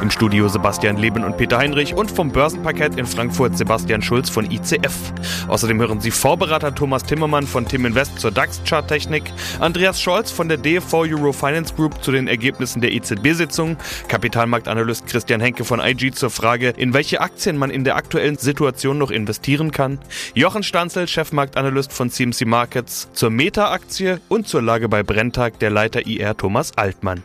Im Studio Sebastian Leben und Peter Heinrich und vom Börsenparkett in Frankfurt Sebastian Schulz von ICF. Außerdem hören Sie Vorberater Thomas Timmermann von Tim Invest zur DAX-Charttechnik, Andreas Scholz von der DFV Euro Finance Group zu den Ergebnissen der EZB-Sitzung, Kapitalmarktanalyst Christian Henke von IG zur Frage, in welche Aktien man in der aktuellen Situation noch investieren kann, Jochen Stanzel, Chefmarktanalyst von CMC Markets, zur Meta-Aktie und zur Lage bei Brenntag der Leiter IR Thomas Altmann.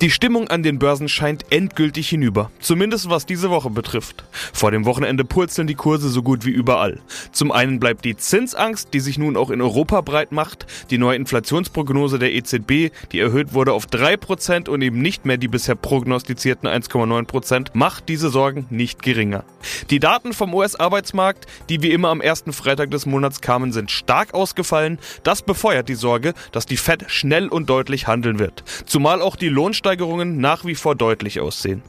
Die Stimmung an den Börsen scheint endgültig hinüber, zumindest was diese Woche betrifft. Vor dem Wochenende purzeln die Kurse so gut wie überall. Zum einen bleibt die Zinsangst, die sich nun auch in Europa breit macht, die neue Inflationsprognose der EZB, die erhöht wurde auf 3% und eben nicht mehr die bisher prognostizierten 1,9%, macht diese Sorgen nicht geringer. Die Daten vom US-Arbeitsmarkt, die wie immer am ersten Freitag des Monats kamen, sind stark ausgefallen. Das befeuert die Sorge, dass die Fed schnell und deutlich handeln wird. Zumal auch die Lohnsteigerungen nach wie vor deutlich aussehen.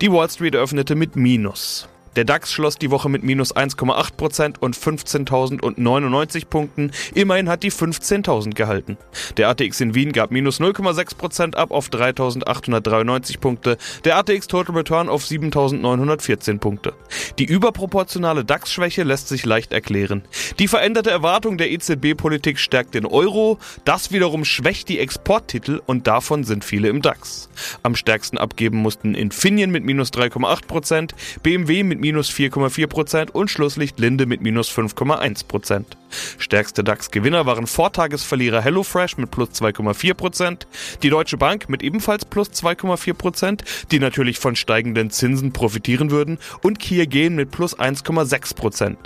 Die Wall Street eröffnete mit Minus. Der DAX schloss die Woche mit minus 1,8% und 15.099 Punkten. Immerhin hat die 15.000 gehalten. Der ATX in Wien gab minus 0,6% ab auf 3.893 Punkte. Der ATX Total Return auf 7.914 Punkte. Die überproportionale DAX-Schwäche lässt sich leicht erklären. Die veränderte Erwartung der EZB-Politik stärkt den Euro. Das wiederum schwächt die Exporttitel und davon sind viele im DAX. Am stärksten abgeben mussten Infineon mit minus 3,8%, BMW mit minus 4,4% und Schlusslicht Linde mit minus 5,1%. Stärkste DAX-Gewinner waren Vortagesverlierer HelloFresh mit plus 2,4%, die Deutsche Bank mit ebenfalls plus 2,4%, die natürlich von steigenden Zinsen profitieren würden, und Kia Gen mit plus 1,6%.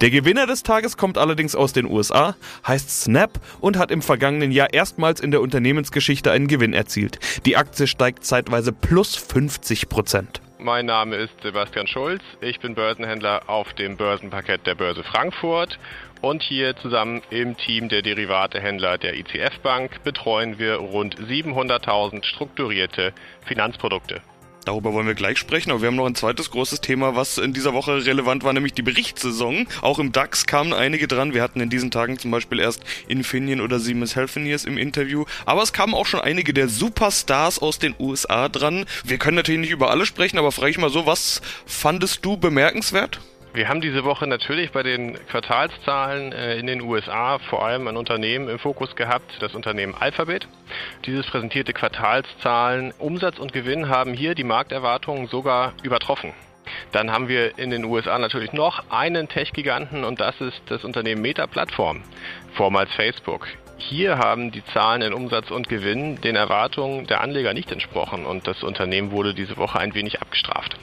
Der Gewinner des Tages kommt allerdings aus den USA, heißt Snap und hat im vergangenen Jahr erstmals in der Unternehmensgeschichte einen Gewinn erzielt. Die Aktie steigt zeitweise plus 50%. Mein Name ist Sebastian Schulz. Ich bin Börsenhändler auf dem Börsenparkett der Börse Frankfurt und hier zusammen im Team der Derivatehändler der ICF Bank betreuen wir rund 700.000 strukturierte Finanzprodukte. Darüber wollen wir gleich sprechen, aber wir haben noch ein zweites großes Thema, was in dieser Woche relevant war, nämlich die Berichtssaison. Auch im DAX kamen einige dran. Wir hatten in diesen Tagen zum Beispiel erst Infineon oder Siemens Healthineers im Interview. Aber es kamen auch schon einige der Superstars aus den USA dran. Wir können natürlich nicht über alle sprechen, aber frage ich mal so, was fandest du bemerkenswert? Wir haben diese Woche natürlich bei den Quartalszahlen äh, in den USA vor allem ein Unternehmen im Fokus gehabt, das Unternehmen Alphabet. Dieses präsentierte Quartalszahlen, Umsatz und Gewinn haben hier die Markterwartungen sogar übertroffen. Dann haben wir in den USA natürlich noch einen Tech-Giganten und das ist das Unternehmen Meta Plattform, vormals Facebook. Hier haben die Zahlen in Umsatz und Gewinn den Erwartungen der Anleger nicht entsprochen und das Unternehmen wurde diese Woche ein wenig abgestraft.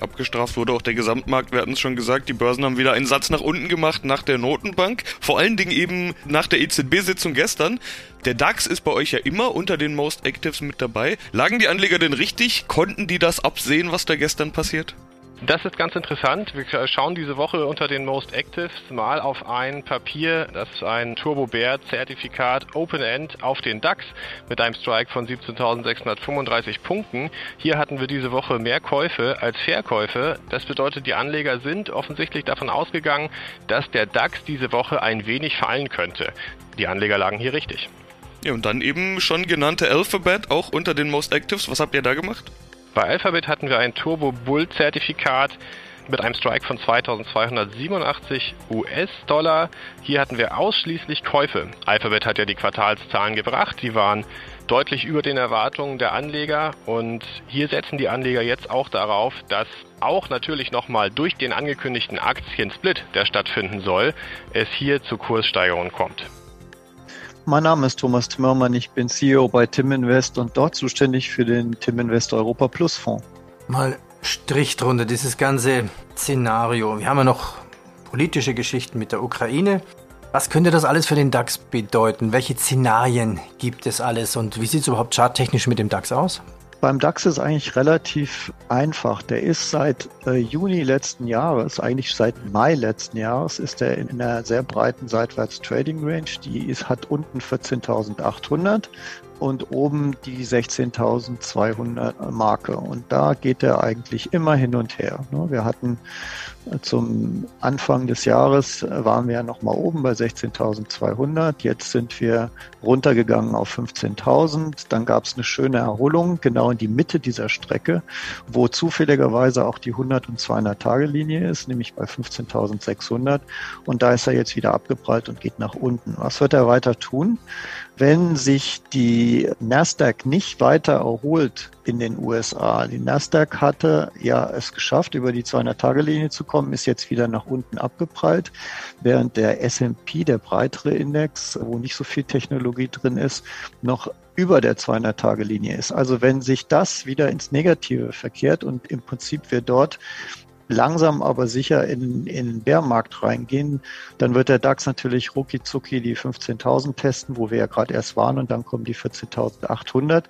Abgestraft wurde auch der Gesamtmarkt. Wir hatten es schon gesagt, die Börsen haben wieder einen Satz nach unten gemacht nach der Notenbank. Vor allen Dingen eben nach der EZB-Sitzung gestern. Der DAX ist bei euch ja immer unter den Most Actives mit dabei. Lagen die Anleger denn richtig? Konnten die das absehen, was da gestern passiert? Das ist ganz interessant. Wir schauen diese Woche unter den Most Actives mal auf ein Papier, das ist ein Turbo Bear Zertifikat Open End auf den DAX mit einem Strike von 17.635 Punkten. Hier hatten wir diese Woche mehr Käufe als Verkäufe. Das bedeutet, die Anleger sind offensichtlich davon ausgegangen, dass der DAX diese Woche ein wenig fallen könnte. Die Anleger lagen hier richtig. Ja, und dann eben schon genannte Alphabet auch unter den Most Actives. Was habt ihr da gemacht? Bei Alphabet hatten wir ein Turbo Bull Zertifikat mit einem Strike von 2287 US-Dollar. Hier hatten wir ausschließlich Käufe. Alphabet hat ja die Quartalszahlen gebracht, die waren deutlich über den Erwartungen der Anleger und hier setzen die Anleger jetzt auch darauf, dass auch natürlich nochmal durch den angekündigten Aktiensplit, der stattfinden soll, es hier zu Kurssteigerungen kommt. Mein Name ist Thomas Timmermann, ich bin CEO bei Tim Invest und dort zuständig für den Tim Invest Europa Plus Fonds. Mal Strich drunter, dieses ganze Szenario. Wir haben ja noch politische Geschichten mit der Ukraine. Was könnte das alles für den DAX bedeuten? Welche Szenarien gibt es alles und wie sieht es überhaupt charttechnisch mit dem DAX aus? Beim DAX ist eigentlich relativ einfach. Der ist seit äh, Juni letzten Jahres, eigentlich seit Mai letzten Jahres, ist er in einer sehr breiten seitwärts Trading Range. Die ist, hat unten 14.800 und oben die 16.200 Marke. Und da geht er eigentlich immer hin und her. Ne? Wir hatten äh, zum Anfang des Jahres äh, waren wir ja noch mal oben bei 16.200. Jetzt sind wir runtergegangen auf 15.000. Dann gab es eine schöne Erholung genau in die Mitte dieser Strecke, wo zufälligerweise auch die 100 und 200 Tage Linie ist, nämlich bei 15.600. Und da ist er jetzt wieder abgeprallt und geht nach unten. Was wird er weiter tun? Wenn sich die Nasdaq nicht weiter erholt in den USA. Die Nasdaq hatte ja es geschafft, über die 200-Tage-Linie zu kommen, ist jetzt wieder nach unten abgeprallt, während der S&P, der breitere Index, wo nicht so viel Technologie drin ist, noch über der 200-Tage-Linie ist. Also wenn sich das wieder ins Negative verkehrt und im Prinzip wir dort langsam aber sicher in, in den Bärmarkt reingehen, dann wird der DAX natürlich rucki zucki die 15.000 testen, wo wir ja gerade erst waren, und dann kommen die 14.800.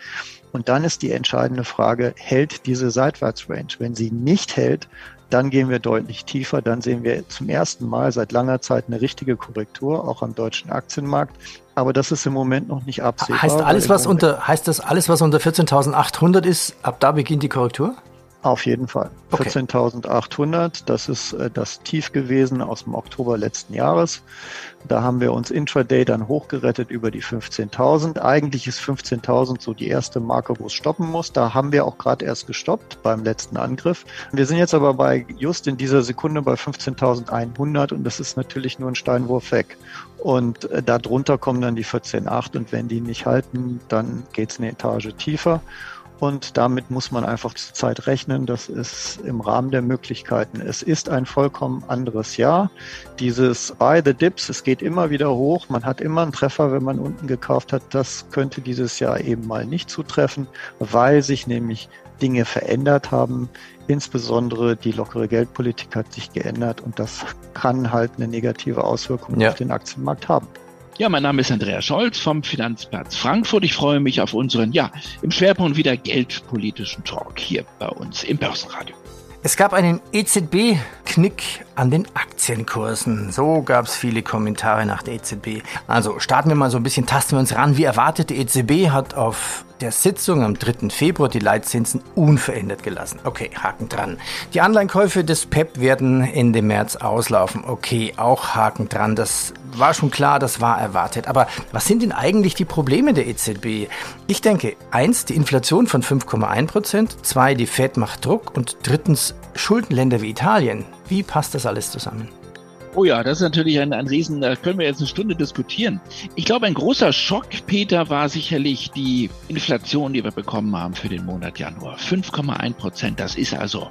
Und dann ist die entscheidende Frage, hält diese Seitwärtsrange? Wenn sie nicht hält, dann gehen wir deutlich tiefer. Dann sehen wir zum ersten Mal seit langer Zeit eine richtige Korrektur, auch am deutschen Aktienmarkt. Aber das ist im Moment noch nicht absehbar. Heißt alles, was unter, heißt das alles, was unter 14.800 ist, ab da beginnt die Korrektur? Auf jeden Fall. Okay. 14.800, das ist äh, das Tief gewesen aus dem Oktober letzten Jahres. Da haben wir uns intraday dann hochgerettet über die 15.000. Eigentlich ist 15.000 so die erste Marke, wo es stoppen muss. Da haben wir auch gerade erst gestoppt beim letzten Angriff. Wir sind jetzt aber bei just in dieser Sekunde bei 15.100 und das ist natürlich nur ein Steinwurf weg. Und äh, darunter kommen dann die 14.8 und wenn die nicht halten, dann geht's eine Etage tiefer. Und damit muss man einfach zur Zeit rechnen. Das ist im Rahmen der Möglichkeiten. Es ist ein vollkommen anderes Jahr. Dieses Buy the Dips, es geht immer wieder hoch. Man hat immer einen Treffer, wenn man unten gekauft hat. Das könnte dieses Jahr eben mal nicht zutreffen, weil sich nämlich Dinge verändert haben. Insbesondere die lockere Geldpolitik hat sich geändert und das kann halt eine negative Auswirkung ja. auf den Aktienmarkt haben. Ja, mein Name ist Andreas Scholz vom Finanzplatz Frankfurt. Ich freue mich auf unseren, ja, im Schwerpunkt wieder geldpolitischen Talk hier bei uns im Börsenradio. Es gab einen EZB-Knick an den Aktienkursen. So gab es viele Kommentare nach der EZB. Also starten wir mal so ein bisschen, tasten wir uns ran. Wie erwartet, die EZB hat auf der Sitzung am 3. Februar die Leitzinsen unverändert gelassen. Okay, Haken dran. Die Anleihenkäufe des PEP werden Ende März auslaufen. Okay, auch Haken dran. Das war schon klar, das war erwartet. Aber was sind denn eigentlich die Probleme der EZB? Ich denke, eins, die Inflation von 5,1 Prozent, zwei, die Fed macht Druck und drittens Schuldenländer wie Italien. Wie passt das alles zusammen? Oh ja, das ist natürlich ein, ein Riesen, da können wir jetzt eine Stunde diskutieren. Ich glaube, ein großer Schock, Peter, war sicherlich die Inflation, die wir bekommen haben für den Monat Januar. 5,1 Prozent, das ist also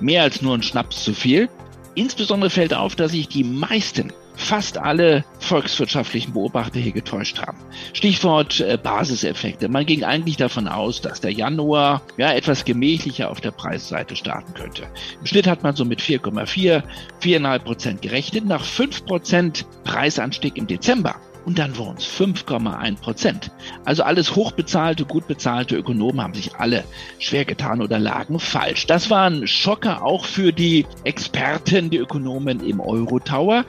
mehr als nur ein Schnaps zu viel. Insbesondere fällt auf, dass sich die meisten fast alle volkswirtschaftlichen Beobachter hier getäuscht haben. Stichwort äh, Basiseffekte. Man ging eigentlich davon aus, dass der Januar ja etwas gemächlicher auf der Preisseite starten könnte. Im Schnitt hat man so mit 4,4, 4,5 Prozent gerechnet. Nach 5 Prozent Preisanstieg im Dezember und dann wurden es 5,1 Prozent. Also alles hochbezahlte, gut bezahlte Ökonomen haben sich alle schwer getan oder lagen falsch. Das war ein Schocker auch für die Experten, die Ökonomen im Euro-Tower,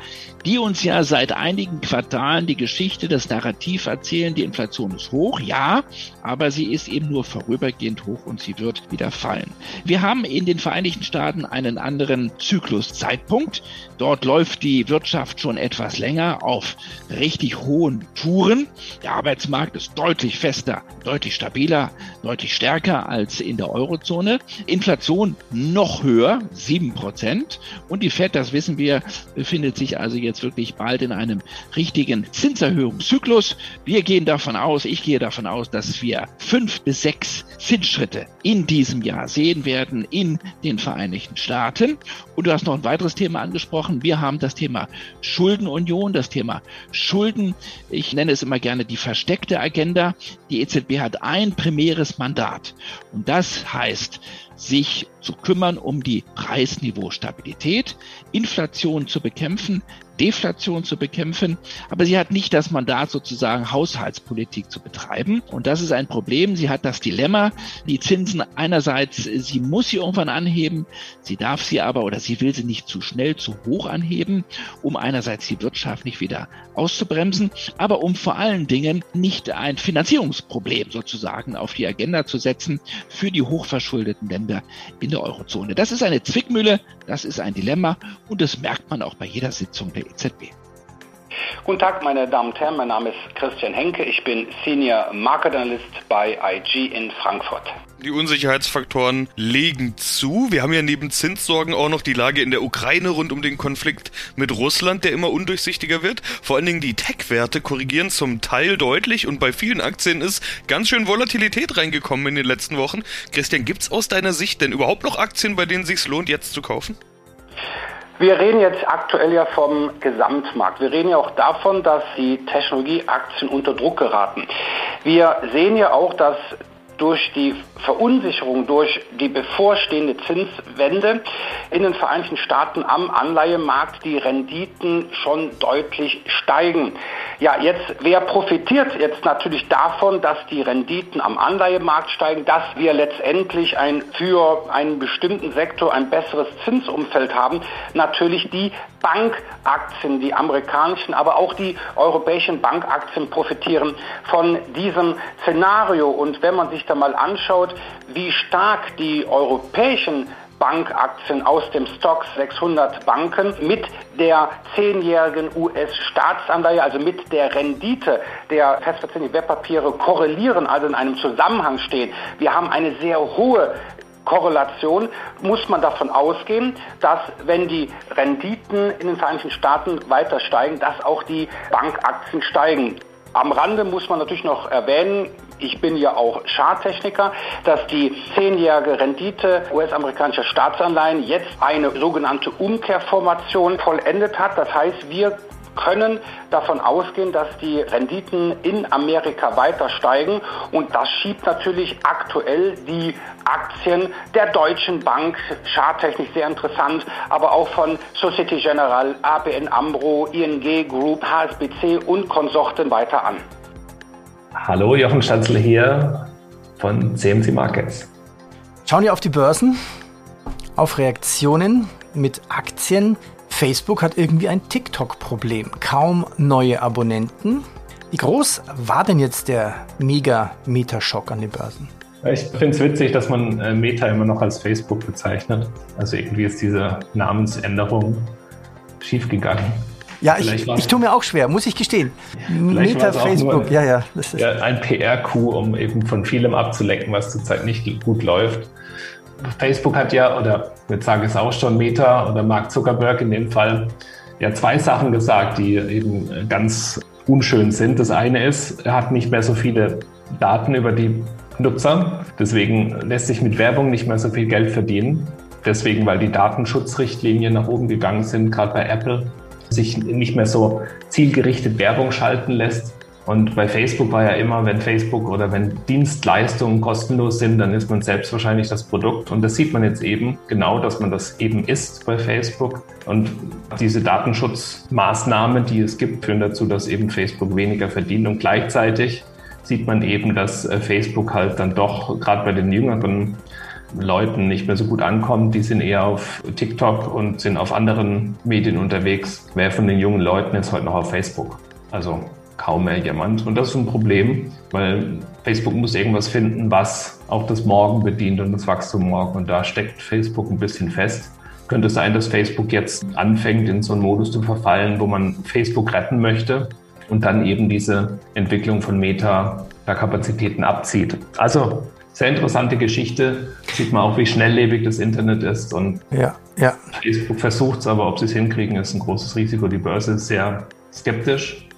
die uns ja seit einigen Quartalen die Geschichte, das Narrativ erzählen, die Inflation ist hoch, ja, aber sie ist eben nur vorübergehend hoch und sie wird wieder fallen. Wir haben in den Vereinigten Staaten einen anderen Zykluszeitpunkt. Dort läuft die Wirtschaft schon etwas länger auf richtig hohen Touren. Der Arbeitsmarkt ist deutlich fester, deutlich stabiler, deutlich stärker als in der Eurozone. Inflation noch höher, sieben Prozent. Und die FED, das wissen wir, befindet sich also jetzt wirklich bald in einem richtigen Zinserhöhungszyklus. Wir gehen davon aus, ich gehe davon aus, dass wir fünf bis sechs Zinsschritte in diesem Jahr sehen werden in den Vereinigten Staaten. Und du hast noch ein weiteres Thema angesprochen. Wir haben das Thema Schuldenunion, das Thema Schulden. Ich nenne es immer gerne die versteckte Agenda. Die EZB hat ein primäres Mandat. Und das heißt, sich zu kümmern um die Preisniveaustabilität, Inflation zu bekämpfen, Deflation zu bekämpfen, aber sie hat nicht das Mandat, sozusagen Haushaltspolitik zu betreiben. Und das ist ein Problem. Sie hat das Dilemma, die Zinsen einerseits, sie muss sie irgendwann anheben, sie darf sie aber oder sie will sie nicht zu schnell, zu hoch anheben, um einerseits die Wirtschaft nicht wieder auszubremsen, aber um vor allen Dingen nicht ein Finanzierungsproblem sozusagen auf die Agenda zu setzen für die hochverschuldeten Länder in der Eurozone. Das ist eine Zwickmühle, das ist ein Dilemma und das merkt man auch bei jeder Sitzung der EZB. Guten Tag, meine Damen und Herren. Mein Name ist Christian Henke. Ich bin Senior Market Analyst bei IG in Frankfurt. Die Unsicherheitsfaktoren legen zu. Wir haben ja neben Zinssorgen auch noch die Lage in der Ukraine rund um den Konflikt mit Russland, der immer undurchsichtiger wird. Vor allen Dingen die Tech-Werte korrigieren zum Teil deutlich und bei vielen Aktien ist ganz schön Volatilität reingekommen in den letzten Wochen. Christian, gibt's aus deiner Sicht denn überhaupt noch Aktien, bei denen sich's lohnt, jetzt zu kaufen? Wir reden jetzt aktuell ja vom Gesamtmarkt. Wir reden ja auch davon, dass die Technologieaktien unter Druck geraten. Wir sehen ja auch, dass durch die Verunsicherung, durch die bevorstehende Zinswende in den Vereinigten Staaten am Anleihemarkt die Renditen schon deutlich steigen. Ja, jetzt, wer profitiert jetzt natürlich davon, dass die Renditen am Anleihemarkt steigen, dass wir letztendlich ein, für einen bestimmten Sektor ein besseres Zinsumfeld haben? Natürlich die Bankaktien, die amerikanischen, aber auch die europäischen Bankaktien profitieren von diesem Szenario. Und wenn man sich da mal anschaut, wie stark die europäischen Bankaktien aus dem Stock 600 Banken mit der zehnjährigen US-Staatsanleihe, also mit der Rendite der festverzinslichen Wertpapiere korrelieren, also in einem Zusammenhang stehen. Wir haben eine sehr hohe Korrelation muss man davon ausgehen, dass wenn die Renditen in den Vereinigten Staaten weiter steigen, dass auch die Bankaktien steigen. Am Rande muss man natürlich noch erwähnen, ich bin ja auch Charttechniker, dass die zehnjährige Rendite US-amerikanischer Staatsanleihen jetzt eine sogenannte Umkehrformation vollendet hat. Das heißt, wir können davon ausgehen, dass die Renditen in Amerika weiter steigen und das schiebt natürlich aktuell die Aktien der Deutschen Bank, charttechnisch sehr interessant, aber auch von Societe Generale, ABN AMRO, ING Group, HSBC und Konsorten weiter an. Hallo, Jochen Schanzl hier von CMC Markets. Schauen wir auf die Börsen, auf Reaktionen mit Aktien. Facebook hat irgendwie ein TikTok-Problem. Kaum neue Abonnenten. Wie groß war denn jetzt der Mega-Meter-Schock an den Börsen? Ich finde es witzig, dass man äh, Meta immer noch als Facebook bezeichnet. Also irgendwie ist diese Namensänderung schiefgegangen. Ja, ich, ich tue mir auch schwer, muss ich gestehen. Meta Facebook, ja, ja, ist ja. Ein PR-Coup, um eben von vielem abzulecken, was zurzeit nicht gut läuft. Facebook hat ja, oder jetzt sage ich es auch schon, Meta oder Mark Zuckerberg in dem Fall, ja zwei Sachen gesagt, die eben ganz unschön sind. Das eine ist, er hat nicht mehr so viele Daten über die Nutzer. Deswegen lässt sich mit Werbung nicht mehr so viel Geld verdienen. Deswegen, weil die Datenschutzrichtlinien nach oben gegangen sind, gerade bei Apple sich nicht mehr so zielgerichtet Werbung schalten lässt. Und bei Facebook war ja immer, wenn Facebook oder wenn Dienstleistungen kostenlos sind, dann ist man selbst wahrscheinlich das Produkt. Und das sieht man jetzt eben genau, dass man das eben ist bei Facebook. Und diese Datenschutzmaßnahmen, die es gibt, führen dazu, dass eben Facebook weniger verdient. Und gleichzeitig sieht man eben, dass äh, Facebook halt dann doch gerade bei den jüngeren Leuten nicht mehr so gut ankommt. Die sind eher auf TikTok und sind auf anderen Medien unterwegs. Wer von den jungen Leuten ist heute noch auf Facebook? Also kaum mehr jemand. Und das ist ein Problem, weil Facebook muss irgendwas finden, was auch das Morgen bedient und das Wachstum morgen. Und da steckt Facebook ein bisschen fest. Könnte sein, dass Facebook jetzt anfängt, in so einen Modus zu verfallen, wo man Facebook retten möchte und dann eben diese Entwicklung von Meta da Kapazitäten abzieht. Also sehr interessante Geschichte. Sieht man auch, wie schnelllebig das Internet ist. Und ja, ja. Facebook versucht es, aber ob sie es hinkriegen, ist ein großes Risiko. Die Börse ist sehr skeptisch.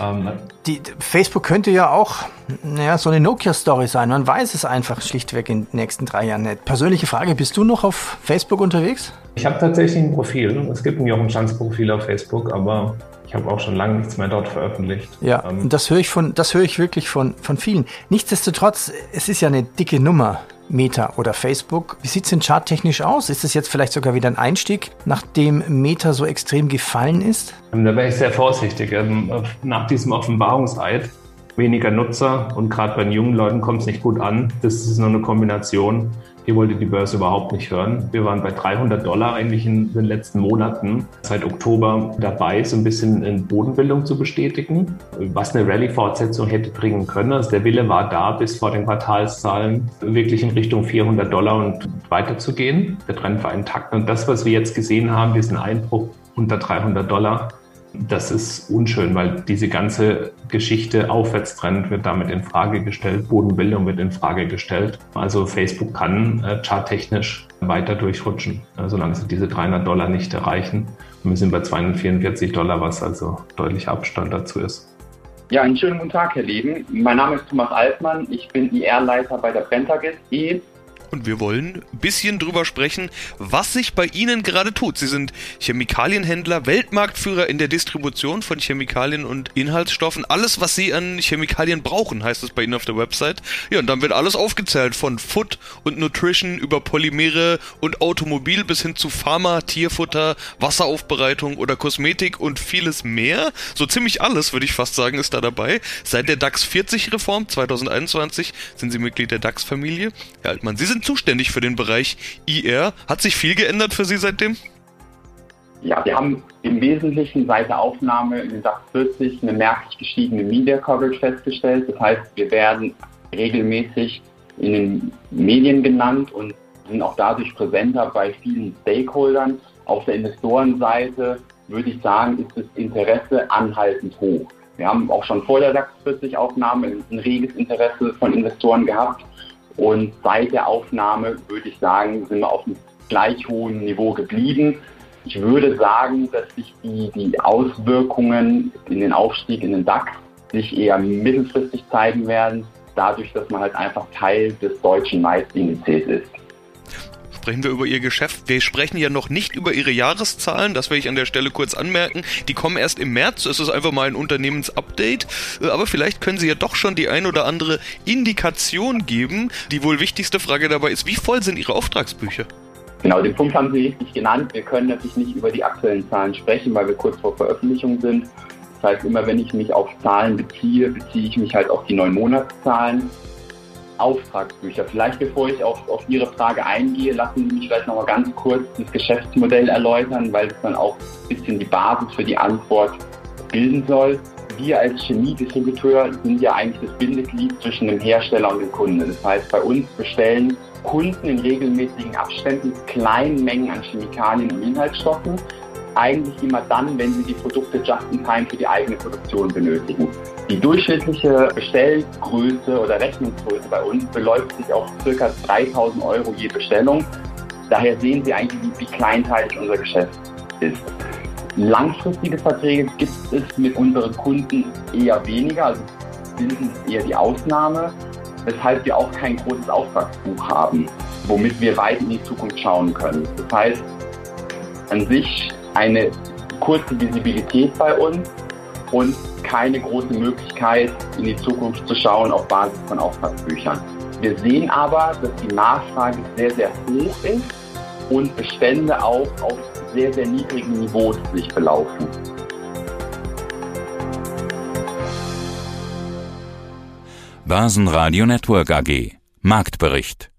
Ähm, die, Facebook könnte ja auch naja, so eine Nokia-Story sein. Man weiß es einfach schlichtweg in den nächsten drei Jahren nicht. Persönliche Frage, bist du noch auf Facebook unterwegs? Ich habe tatsächlich ein Profil. Es gibt ein Jochen Schanz-Profil auf Facebook, aber ich habe auch schon lange nichts mehr dort veröffentlicht. Ja, ähm, und das höre ich von, das höre ich wirklich von, von vielen. Nichtsdestotrotz, es ist ja eine dicke Nummer. Meta oder Facebook. Wie sieht es denn charttechnisch aus? Ist es jetzt vielleicht sogar wieder ein Einstieg, nachdem Meta so extrem gefallen ist? Da wäre ich sehr vorsichtig. Ähm, nach diesem Offenbarungseid weniger Nutzer und gerade bei den jungen Leuten kommt es nicht gut an. Das ist nur eine Kombination hier wollte die Börse überhaupt nicht hören. Wir waren bei 300 Dollar eigentlich in den letzten Monaten seit Oktober dabei, so ein bisschen in Bodenbildung zu bestätigen, was eine Rallye-Fortsetzung hätte bringen können. Also der Wille war da, bis vor den Quartalszahlen wirklich in Richtung 400 Dollar und weiterzugehen. Der Trend war intakt. Und das, was wir jetzt gesehen haben, diesen Einbruch unter 300 Dollar, das ist unschön, weil diese ganze Geschichte Aufwärtstrend wird damit in Frage gestellt, Bodenbildung wird in Frage gestellt. Also Facebook kann äh, charttechnisch weiter durchrutschen, äh, solange sie diese 300 Dollar nicht erreichen. Und wir sind bei 244 Dollar, was also deutlicher Abstand dazu ist. Ja, einen schönen guten Tag, Herr Leben. Mein Name ist Thomas Altmann. Ich bin IR-Leiter bei der Brentag SE und wir wollen ein bisschen drüber sprechen, was sich bei Ihnen gerade tut. Sie sind Chemikalienhändler, Weltmarktführer in der Distribution von Chemikalien und Inhaltsstoffen. Alles, was Sie an Chemikalien brauchen, heißt es bei Ihnen auf der Website. Ja, und dann wird alles aufgezählt, von Food und Nutrition über Polymere und Automobil bis hin zu Pharma, Tierfutter, Wasseraufbereitung oder Kosmetik und vieles mehr. So ziemlich alles, würde ich fast sagen, ist da dabei. Seit der DAX 40 Reform 2021 sind Sie Mitglied der DAX-Familie. Herr Altmann, Sie sind sind zuständig für den Bereich IR. Hat sich viel geändert für Sie seitdem? Ja, wir haben im Wesentlichen seit der Aufnahme in den DAX 40 eine merklich gestiegene Media Coverage festgestellt. Das heißt, wir werden regelmäßig in den Medien genannt und sind auch dadurch präsenter bei vielen Stakeholdern. Auf der Investorenseite würde ich sagen, ist das Interesse anhaltend hoch. Wir haben auch schon vor der DAX 40 Aufnahme ein reges Interesse von Investoren gehabt und seit der Aufnahme würde ich sagen, sind wir auf einem gleich hohen Niveau geblieben. Ich würde sagen, dass sich die, die Auswirkungen in den Aufstieg in den DAX sich eher mittelfristig zeigen werden, dadurch, dass man halt einfach Teil des deutschen Maisindizes ist sprechen wir über Ihr Geschäft. Wir sprechen ja noch nicht über Ihre Jahreszahlen, das werde ich an der Stelle kurz anmerken. Die kommen erst im März, es ist einfach mal ein Unternehmensupdate. Aber vielleicht können Sie ja doch schon die ein oder andere Indikation geben. Die wohl wichtigste Frage dabei ist, wie voll sind Ihre Auftragsbücher? Genau, den Punkt haben Sie richtig genannt. Wir können natürlich nicht über die aktuellen Zahlen sprechen, weil wir kurz vor Veröffentlichung sind. Das heißt, immer wenn ich mich auf Zahlen beziehe, beziehe ich mich halt auf die neun Monatszahlen. Auftragsbücher. Vielleicht bevor ich auf, auf Ihre Frage eingehe, lassen Sie mich vielleicht noch mal ganz kurz das Geschäftsmodell erläutern, weil es dann auch ein bisschen die Basis für die Antwort bilden soll. Wir als Chemiedistributeur sind ja eigentlich das Bindeglied zwischen dem Hersteller und dem Kunden. Das heißt, bei uns bestellen Kunden in regelmäßigen Abständen kleinen Mengen an Chemikalien und Inhaltsstoffen eigentlich immer dann, wenn sie die Produkte just in time für die eigene Produktion benötigen. Die durchschnittliche Bestellgröße oder Rechnungsgröße bei uns beläuft sich auf ca. 3000 Euro je Bestellung. Daher sehen Sie eigentlich, wie kleinteilig unser Geschäft ist. Langfristige Verträge gibt es mit unseren Kunden eher weniger, also sind eher die Ausnahme, weshalb wir auch kein großes Auftragsbuch haben, womit wir weit in die Zukunft schauen können. Das heißt, an sich eine kurze Visibilität bei uns und keine große Möglichkeit, in die Zukunft zu schauen auf Basis von Auftragsbüchern. Wir sehen aber, dass die Nachfrage sehr, sehr hoch ist und Bestände auch auf sehr, sehr niedrigen Niveaus sich belaufen. Börsenradio Network AG Marktbericht